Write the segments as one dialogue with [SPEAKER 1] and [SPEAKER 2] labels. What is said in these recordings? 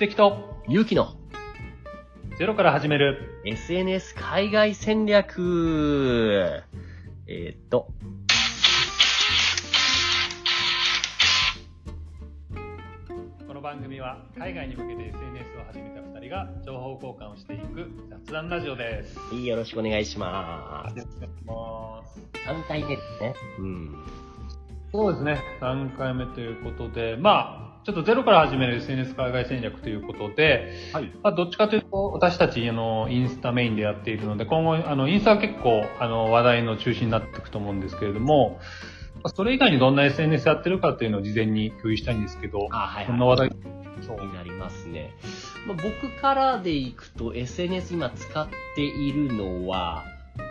[SPEAKER 1] 石と
[SPEAKER 2] 勇気の
[SPEAKER 1] ゼロから始める
[SPEAKER 2] SNS 海外戦略。えーっと、
[SPEAKER 1] この番組は海外に向けて SNS を始めた2人が情報交換をしていく雑談ラジオです。
[SPEAKER 2] はいよろしくお願いしま
[SPEAKER 1] よろしくお願いします。
[SPEAKER 2] す。3回目ですね。うん。
[SPEAKER 1] そうですね、3回目ということで、まあ、ちょっとゼロから始める SNS 海外戦略ということで、
[SPEAKER 2] はい。
[SPEAKER 1] まあ、どっちかというと、私たち、あの、インスタメインでやっているので、今後、あの、インスタは結構、あの、話題の中心になっていくと思うんですけれども、まあそれ以外にどんな SNS やってるかっていうのを事前に共有したいんですけど、
[SPEAKER 2] あ、はい
[SPEAKER 1] こんな話題、そう
[SPEAKER 2] になりますね。まあ、僕からでいくと SNS 今使っているのは、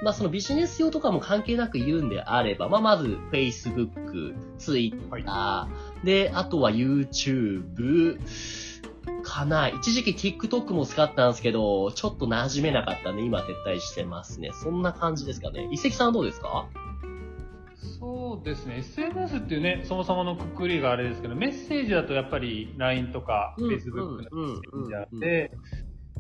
[SPEAKER 2] まあそのビジネス用とかも関係なく言うんであれば、まあまず Facebook、Twitter、で、あとは YouTube、かな。一時期 TikTok も使ったんですけど、ちょっと馴染めなかったんで今撤退してますね。そんな感じですかね。一石さんはどうですか？
[SPEAKER 1] そうですね、SNS っていうね、そもそものくくりがあれですけど、メッセージだとやっぱり LINE とか
[SPEAKER 2] うん
[SPEAKER 1] Facebook のメッセージあっ
[SPEAKER 2] うん
[SPEAKER 1] て、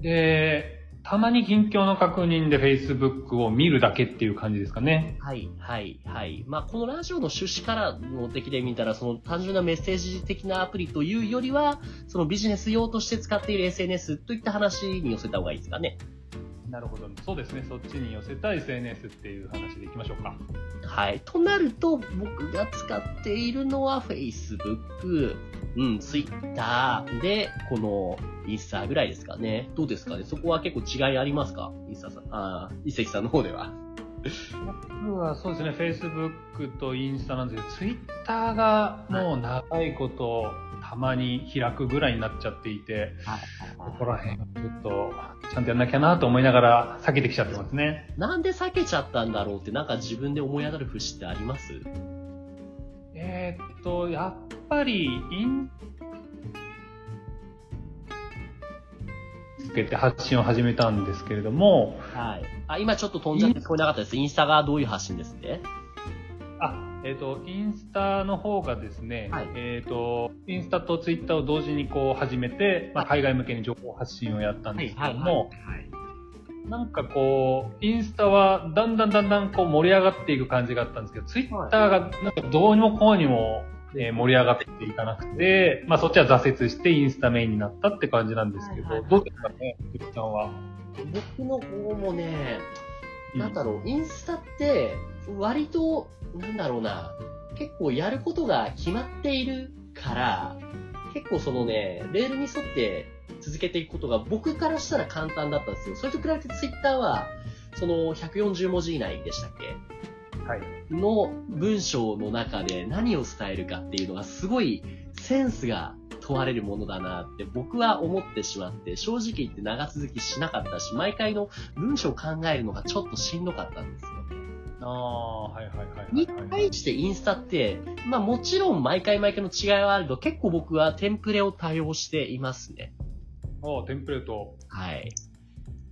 [SPEAKER 1] で、たまに近況の確認で Facebook を見るだけっていう感じですかね。
[SPEAKER 2] はい、はい、はい。まあ、このラジオの趣旨からの的で見たら、その単純なメッセージ的なアプリというよりは、そのビジネス用として使っている SNS といった話に寄せた方がいいですかね。
[SPEAKER 1] なるほど。そうですね、そっちに寄せた SNS っていう話でいきましょうか。
[SPEAKER 2] はい。となると、僕が使っているのは Facebook、うん、Twitter で、このインスタぐらいですかね。どうですかね？そこは結構違いありますか？インスタさん、あー、伊関さんの方では。
[SPEAKER 1] 僕はそうですね、Facebook とインスタなんですけど、Twitter がもう長いこと、たまに開くぐらいになっちゃっていて、ここら辺、ちょっと、ちゃんとやんなきゃなと思いながら、避けてきちゃってますね。
[SPEAKER 2] なんで避けちゃったんだろうって、なんか自分で思い当たる節ってあります？
[SPEAKER 1] えーっと、やっぱり、イン、つけて発信を始めたんですけれども、
[SPEAKER 2] はい。あ、今ちょっと飛んじゃって聞こえなかったです。インスタがどういう発信ですって？
[SPEAKER 1] あ、えーっと、インスタの方がですね、
[SPEAKER 2] はい
[SPEAKER 1] えーっと、インスタとツイッターを同時にこう始めて、まあ、海外向けに情報発信をやったんですけども、なんかこう、インスタはだんだんだんだんこう盛り上がっていく感じがあったんですけど、ツイッターがなんかどうにもこうにも、えー盛り上がっていかなくて、まあそっちは挫折してインスタメインになったって感じなんですけど、
[SPEAKER 2] はいはい
[SPEAKER 1] どうですかね、ゆきさんは？
[SPEAKER 2] 僕の方もね、なんだろう、インスタって、割と、なんだろうな、結構やることが決まっているから、結構そのね、レールに沿って続けていくことが僕からしたら簡単だったんですよ。それと比べてツイッターは、その140文字以内でしたっけ？
[SPEAKER 1] はい。
[SPEAKER 2] の文章の中で何を伝えるかっていうのがすごいセンスが問われるものだなって僕は思ってしまって正直言って長続きしなかったし毎回の文章を考えるのがちょっとしんどかったんですよね。
[SPEAKER 1] ああ、はいはいはいはい、
[SPEAKER 2] に
[SPEAKER 1] はい。
[SPEAKER 2] 対してインスタって、まあもちろん毎回毎回の違いはあるけど結構僕はテンプレを多用していますね。
[SPEAKER 1] ああ、テンプレート。
[SPEAKER 2] はい。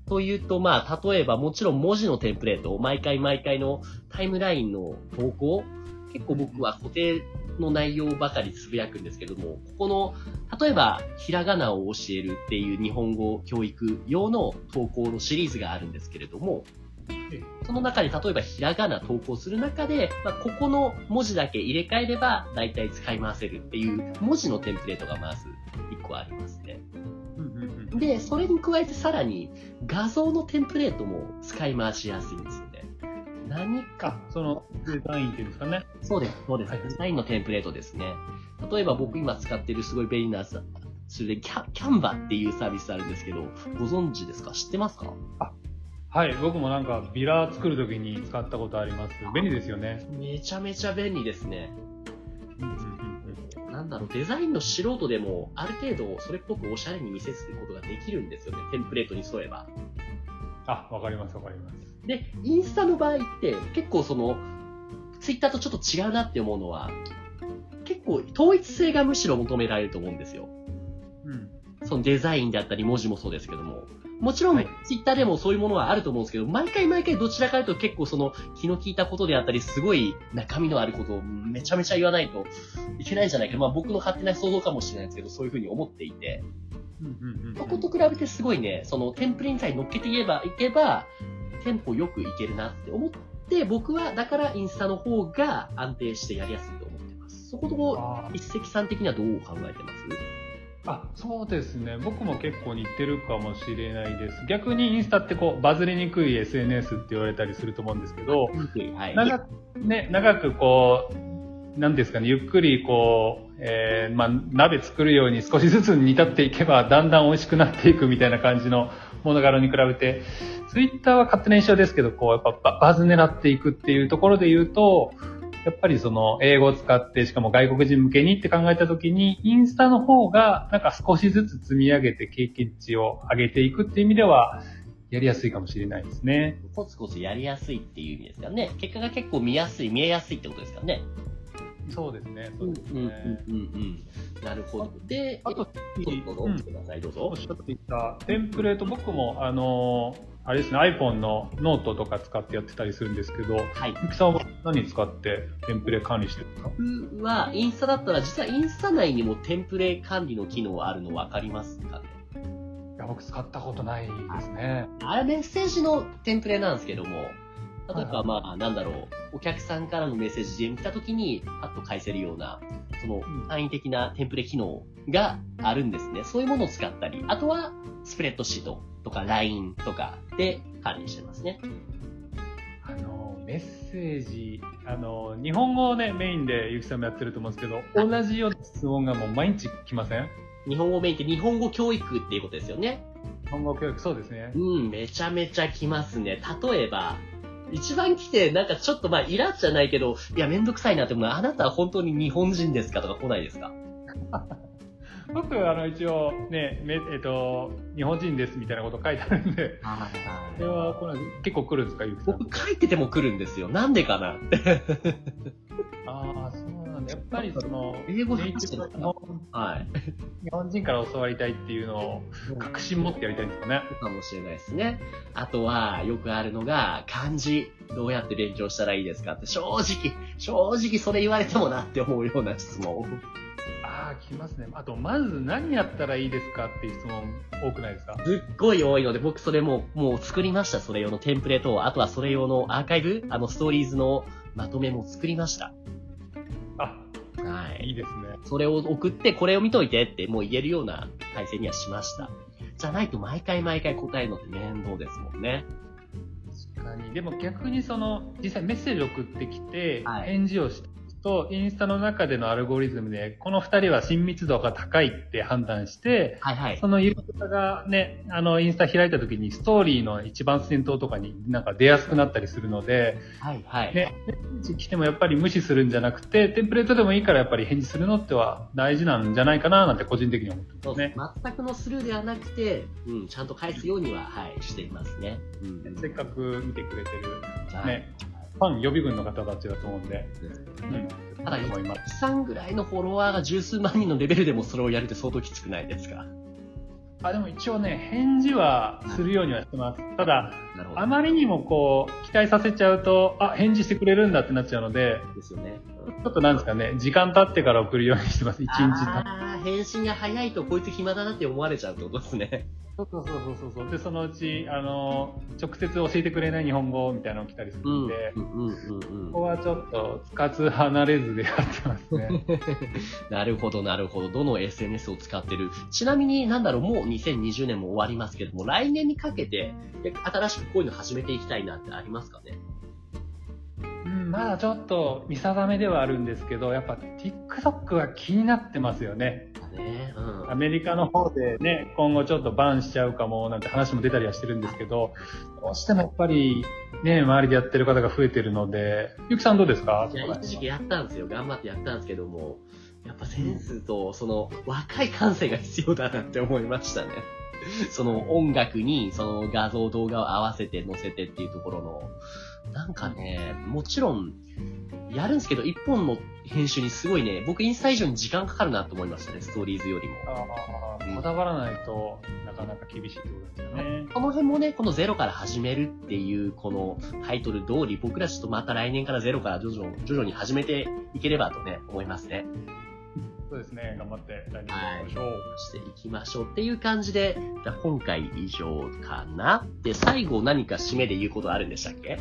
[SPEAKER 2] というと、まあ、例えばもちろん文字のテンプレート、毎回毎回のタイムラインの投稿、結構僕は固定の内容ばかりつぶやくんですけども、ここの、例えば、ひらがなを教えるっていう日本語教育用の投稿のシリーズがあるんですけれども
[SPEAKER 1] え、
[SPEAKER 2] その中に例えばひらがな投稿する中で、まあ、ここの文字だけ入れ替えれば大体使い回せるっていう文字のテンプレートがまず1個あります。で、それに加えてさらに画像のテンプレートも使い回しやすいんですよね。何か、
[SPEAKER 1] あ、そのデザインっていうんですかね。
[SPEAKER 2] そうです、そうです。
[SPEAKER 1] はい
[SPEAKER 2] デザインのテンプレートですね。例えば僕今使ってるすごい便利なさ、それでキャキャンバっていうサービスあるんですけど、ご存知ですか？知ってますか？
[SPEAKER 1] はい、僕もなんかビラ作るときに使ったことあります。便利ですよね。
[SPEAKER 2] めちゃめちゃ便利ですね。なんだろう、デザインの素人でも、ある程度それっぽくおしゃれに見せることができるんですよね。テンプレートに沿えば。
[SPEAKER 1] あ、わかりますわかります。
[SPEAKER 2] で、インスタの場合って結構その、ツイッターとちょっと違うなって思うのは、結構統一性がむしろ求められると思うんですよ。
[SPEAKER 1] うん。
[SPEAKER 2] そのデザインであったり文字もそうですけども。もちろん、
[SPEAKER 1] はい
[SPEAKER 2] ツイッターでもそういうものはあると思うんですけど、毎回毎回どちらかというと結構その気の利いたことであったり、すごい中身のあることをめちゃめちゃ言わないといけないんじゃないか。まあ僕の勝手な想像かもしれないですけど、そういうふうに思っていて。ここと比べてすごいね、そのテンプレにさえ乗っけていけば、いけば、テンポよくいけるなって思って、僕はだからインスタの方が安定してやりやすいと思ってます。そこと、一石さん的にはどう考えてます？
[SPEAKER 1] あそうですね。僕も結構似てるかもしれないです。逆にインスタってこうバズりにくい SNS って言われたりすると思うんですけど、はい、長くね長くこうなんですかねゆっくりこう、えー、まあ、鍋作るように少しずつ煮立っていけばだんだん美味しくなっていくみたいな感じのもの柄に比べてツイッターは勝手な印象ですけどこうやっぱバズ狙っていくっていうところで言うとやっぱりその英語を使ってしかも外国人向けにって考えたときにインスタの方がなんか少しずつ積み上げて経験値を上げていくっていう意味ではやりやすいかもしれないですね。
[SPEAKER 2] コツコツやりやすいっていう意味ですかね。結果が結構見やすい、見えやすいってことですかね。
[SPEAKER 1] そうですね。そうですね。うんうんうん
[SPEAKER 2] うん。なるほど。で、
[SPEAKER 1] あと、ど
[SPEAKER 2] うぞ、うん、どうぞ。
[SPEAKER 1] おっしゃっていたテンプレート、僕も、あのーあれですね、iPhone のノートとか使ってやってたりするんですけど、はい。ゆきさんは何使ってテンプレ管理してるんですか？
[SPEAKER 2] 僕は、インスタだったら、実はインスタ内にもテンプレ管理の機能あるの分かりますかね？
[SPEAKER 1] いや、僕使ったことないですね。
[SPEAKER 2] あれメッセージのテンプレなんですけども、例えば、まあ、なんだろう、お客さんからのメッセージ DM 来た時に、パッと返せるような、その、簡易的なテンプレ機能があるんですね。そういうものを使ったり、あとは、スプレッドシートとか LINE とかで管理してますね。
[SPEAKER 1] あの、メッセージ、あの、日本語をね、メインでゆきさんもやってると思うんですけど、同じような質問がもう毎日来ません？
[SPEAKER 2] 日本語メインって日本語教育っていうことですよね。
[SPEAKER 1] 日本語教育、そうですね。
[SPEAKER 2] うん、めちゃめちゃ来ますね。例えば、一番来て、なんかちょっとまあ、イラッじゃないけど、いや、めんどくさいなって思うのは、あなたは本当に日本人ですかとか来ないですか？
[SPEAKER 1] 僕、あの、一応、ね、めえっと、日本人ですみたいなこと書いてあるんで、それは、これ結構来るんですか。
[SPEAKER 2] 僕書いてても来るんですよ。なんでかなって。
[SPEAKER 1] ああ、そう。やっぱりその、
[SPEAKER 2] 英語で日本、
[SPEAKER 1] はい。日本人から教わりたいっていうのを、確信持ってやりたいんですかね。
[SPEAKER 2] かもしれないですね。あとは、よくあるのが、漢字、どうやって勉強したらいいですかって、正直、正直それ言われてもなって思うような質問。
[SPEAKER 1] ああ、聞きますね。あと、まず何やったらいいですかっていう質問多くないですか？
[SPEAKER 2] すっごい多いので、僕それももう作りました。それ用のテンプレートを。あとはそれ用のアーカイブ、あのストーリーズのまとめも作りました。
[SPEAKER 1] いいですね。
[SPEAKER 2] それを送って、これを見といてってもう言えるような体制にはしました。じゃないと毎回毎回答えるのって面倒ですもんね。
[SPEAKER 1] 確かに。でも逆にその、実際メッセージ送ってきて、返事をして、とインスタの中でのアルゴリズムで、この二人は親密度が高いって判断して、はいはい、そのユーザーがね、あの、インスタ開いた時にストーリーの一番先頭とかになんか出やすくなったりするので、はいはい。ね、来てもやっぱり無視するんじゃなくて、テンプレートでもいいからやっぱり返事するのっては大事なんじゃないかななんて個人的に思ってますね。
[SPEAKER 2] 全くのスルーではなくて、うん、ちゃんと返すようには、はい、していますね。
[SPEAKER 1] うん、せっかく見てくれてる、ね、ファン予備軍の方たちだと思うんで。うん。
[SPEAKER 2] ただ、さんぐらいのフォロワーが十数万人のレベルでもそれをやるって相当きつくないですか？
[SPEAKER 1] あでも一応ね、返事はするようにはしてます。ただ、あまりにもこう、期待させちゃうと、あ、返事してくれるんだってなっちゃうので、ですよね。ちょっとなんですかね、時間経ってから送るようにしてます。一日。
[SPEAKER 2] ああ、返信が早いとこいつ暇だなって思われちゃうってことですね。
[SPEAKER 1] そうそうそうそうそう。で、そのうち、あの、直接教えてくれない日本語みたいなのが来たりするんで、ここはちょっと、つかず離れずでやってますね。
[SPEAKER 2] なるほど、なるほど。どの SNS を使ってる？ちなみに、なんだろう、もう2020年も終わりますけども、来年にかけて、新しくこういうの始めていきたいなってありますかね？
[SPEAKER 1] うん、まだちょっと見定めではあるんですけど、やっぱ TikTok は気になってますよね。ね、うん、アメリカの方でね、今後ちょっとバンしちゃうかもなんて話も出たりはしてるんですけど、どうしてもやっぱりね、周りでやってる方が増えてるので、ゆきさんどうですか？
[SPEAKER 2] いや、一時期やったんですよ。頑張ってやったんですけども、やっぱセンスと、その、若い感性が必要だなって思いましたね。その音楽に、その画像、動画を合わせて載せてっていうところの、なんかね、もちろん、やるんですけど、一本の編集にすごいね、僕インスタ以上に時間かかるなと思いましたね、ストーリーズよりも。
[SPEAKER 1] ああ、こだわらないとなかなか厳しいってことですよね。
[SPEAKER 2] この辺もね、このゼロから始めるっていう、このタイトル通り、僕らちょっとまた来年からゼロから徐々徐々に始めていければとね、思いますね。
[SPEAKER 1] そそうですね。頑張って来年やりましょう。
[SPEAKER 2] していきましょうっていう感じで、じゃあ今回以上かなで、最後何か締めで言うことあるんでしたっけ？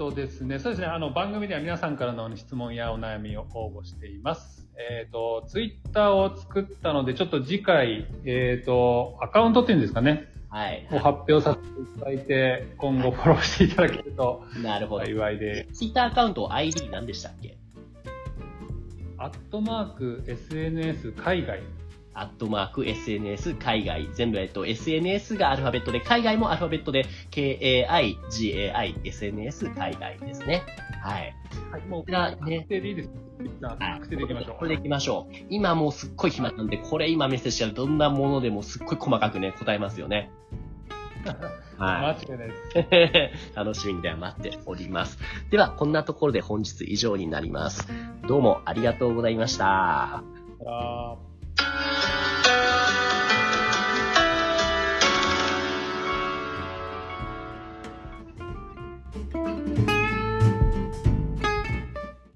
[SPEAKER 1] とですね、そうですね、あの、番組では皆さんからの質問やお悩みを応募しています。えーっと、ツイッターを作ったので、ちょっと次回、えーっと、アカウントっていうんですかね、
[SPEAKER 2] はい。
[SPEAKER 1] を発表させていただいて、今後フォローしていただけると
[SPEAKER 2] なるほど。
[SPEAKER 1] 幸いで、
[SPEAKER 2] ツイッターアカウント ID 何でしたっけ？
[SPEAKER 1] アットマーク SNS 海外。
[SPEAKER 2] アットマーク SNS 海外。全部、えっと、SNS がアルファベットで、海外もアルファベットで、KAIGAI、SNS 海外ですね。はい。
[SPEAKER 1] はい、もう、
[SPEAKER 2] こちらね
[SPEAKER 1] でいいです。確定でいきましょう。
[SPEAKER 2] これでいきましょう。今もうすっごい暇なんで、これ今メッセージしたらどんなものでもすっごい細かくね、答えますよね。は
[SPEAKER 1] 間違いないです。
[SPEAKER 2] い。楽しみにでは待っております。では、こんなところで本日以上になります。どうもありがとうございました。